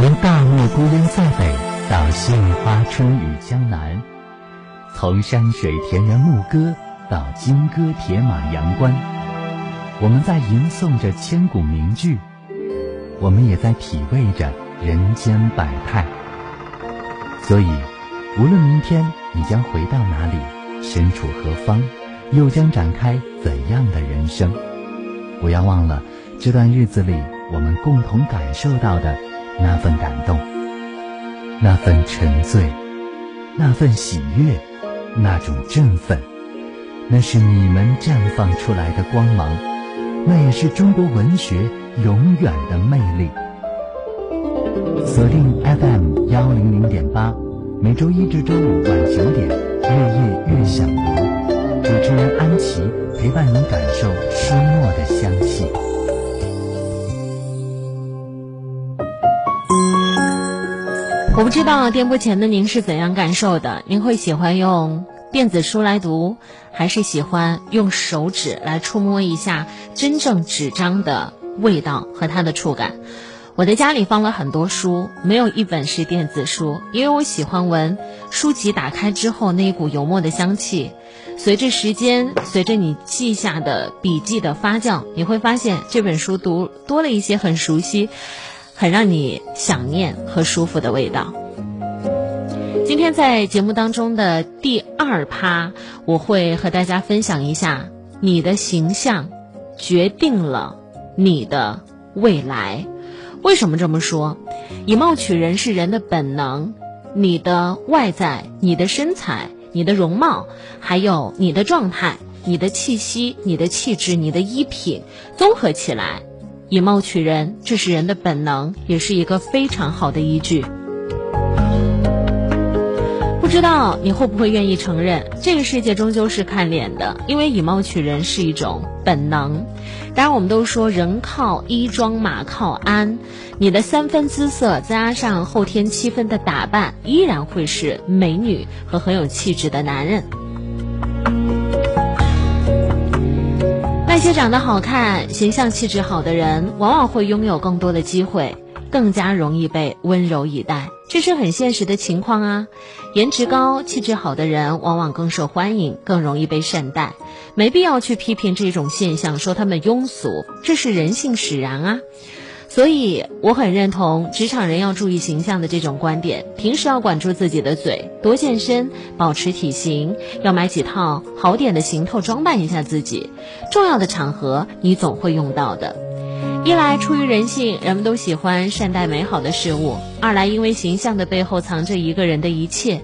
从大漠孤烟塞北到杏花春雨江南，从山水田园牧歌到金戈铁马阳关，我们在吟诵着千古名句，我们也在体味着人间百态。所以，无论明天你将回到哪里，身处何方，又将展开怎样的人生，不要忘了这段日子里我们共同感受到的。那份感动，那份沉醉，那份喜悦，那种振奋，那是你们绽放出来的光芒，那也是中国文学永远的魅力。锁定 FM 幺零零点八，每周一至周五晚九点，月夜月想读，主持人安琪陪伴您感受书墨的香气。我不知道电波前的您是怎样感受的？您会喜欢用电子书来读，还是喜欢用手指来触摸一下真正纸张的味道和它的触感？我的家里放了很多书，没有一本是电子书，因为我喜欢闻书籍打开之后那一股油墨的香气。随着时间，随着你记下的笔记的发酵，你会发现这本书读多了一些很熟悉。很让你想念和舒服的味道。今天在节目当中的第二趴，我会和大家分享一下你的形象决定了你的未来。为什么这么说？以貌取人是人的本能，你的外在、你的身材、你的容貌，还有你的状态、你的气息、你的气质、你的衣品，综合起来。以貌取人，这是人的本能，也是一个非常好的依据。不知道你会不会愿意承认，这个世界终究是看脸的，因为以貌取人是一种本能。当然，我们都说人靠衣装，马靠鞍，你的三分姿色加上后天七分的打扮，依然会是美女和很有气质的男人。些长得好看、形象气质好的人，往往会拥有更多的机会，更加容易被温柔以待，这是很现实的情况啊。颜值高、气质好的人，往往更受欢迎，更容易被善待。没必要去批评这种现象，说他们庸俗，这是人性使然啊。所以我很认同职场人要注意形象的这种观点。平时要管住自己的嘴，多健身，保持体型，要买几套好点的行头装扮一下自己。重要的场合你总会用到的。一来出于人性，人们都喜欢善待美好的事物；二来因为形象的背后藏着一个人的一切。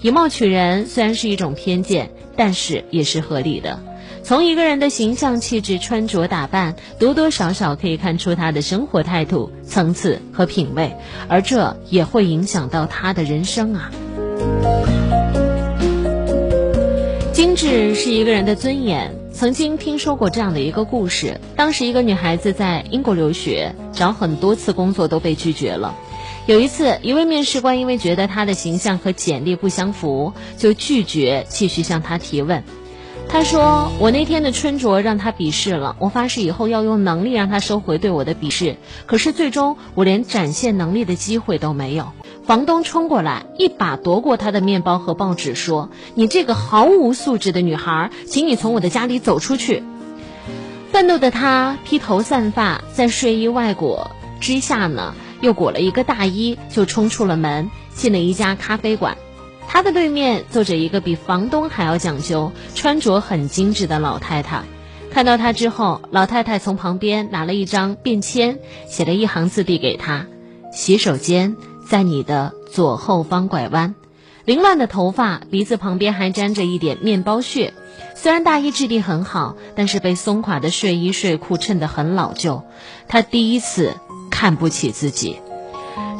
以貌取人虽然是一种偏见，但是也是合理的。从一个人的形象、气质、穿着打扮，多多少少可以看出他的生活态度、层次和品味，而这也会影响到他的人生啊。精致是一个人的尊严。曾经听说过这样的一个故事：当时一个女孩子在英国留学，找很多次工作都被拒绝了。有一次，一位面试官因为觉得她的形象和简历不相符，就拒绝继续向她提问。他说：“我那天的穿着让他鄙视了，我发誓以后要用能力让他收回对我的鄙视。可是最终我连展现能力的机会都没有。”房东冲过来，一把夺过他的面包和报纸，说：“你这个毫无素质的女孩，请你从我的家里走出去！”愤怒的他披头散发，在睡衣外裹之下呢，又裹了一个大衣，就冲出了门，进了一家咖啡馆。他的对面坐着一个比房东还要讲究、穿着很精致的老太太。看到他之后，老太太从旁边拿了一张便签，写了一行字递给他：“洗手间在你的左后方拐弯。”凌乱的头发，鼻子旁边还沾着一点面包屑。虽然大衣质地很好，但是被松垮的睡衣睡裤衬得很老旧。他第一次看不起自己。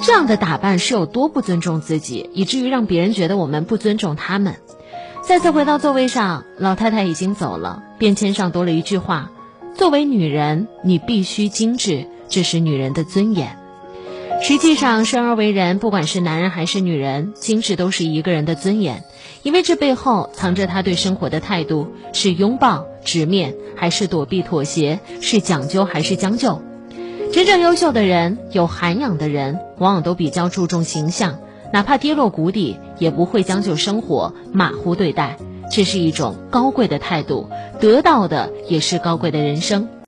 这样的打扮是有多不尊重自己，以至于让别人觉得我们不尊重他们。再次回到座位上，老太太已经走了，便签上多了一句话：“作为女人，你必须精致，这是女人的尊严。”实际上，生而为人，不管是男人还是女人，精致都是一个人的尊严，因为这背后藏着他对生活的态度：是拥抱、直面，还是躲避、妥协；是讲究，还是将就。真正优秀的人、有涵养的人，往往都比较注重形象，哪怕跌落谷底，也不会将就生活、马虎对待。这是一种高贵的态度，得到的也是高贵的人生。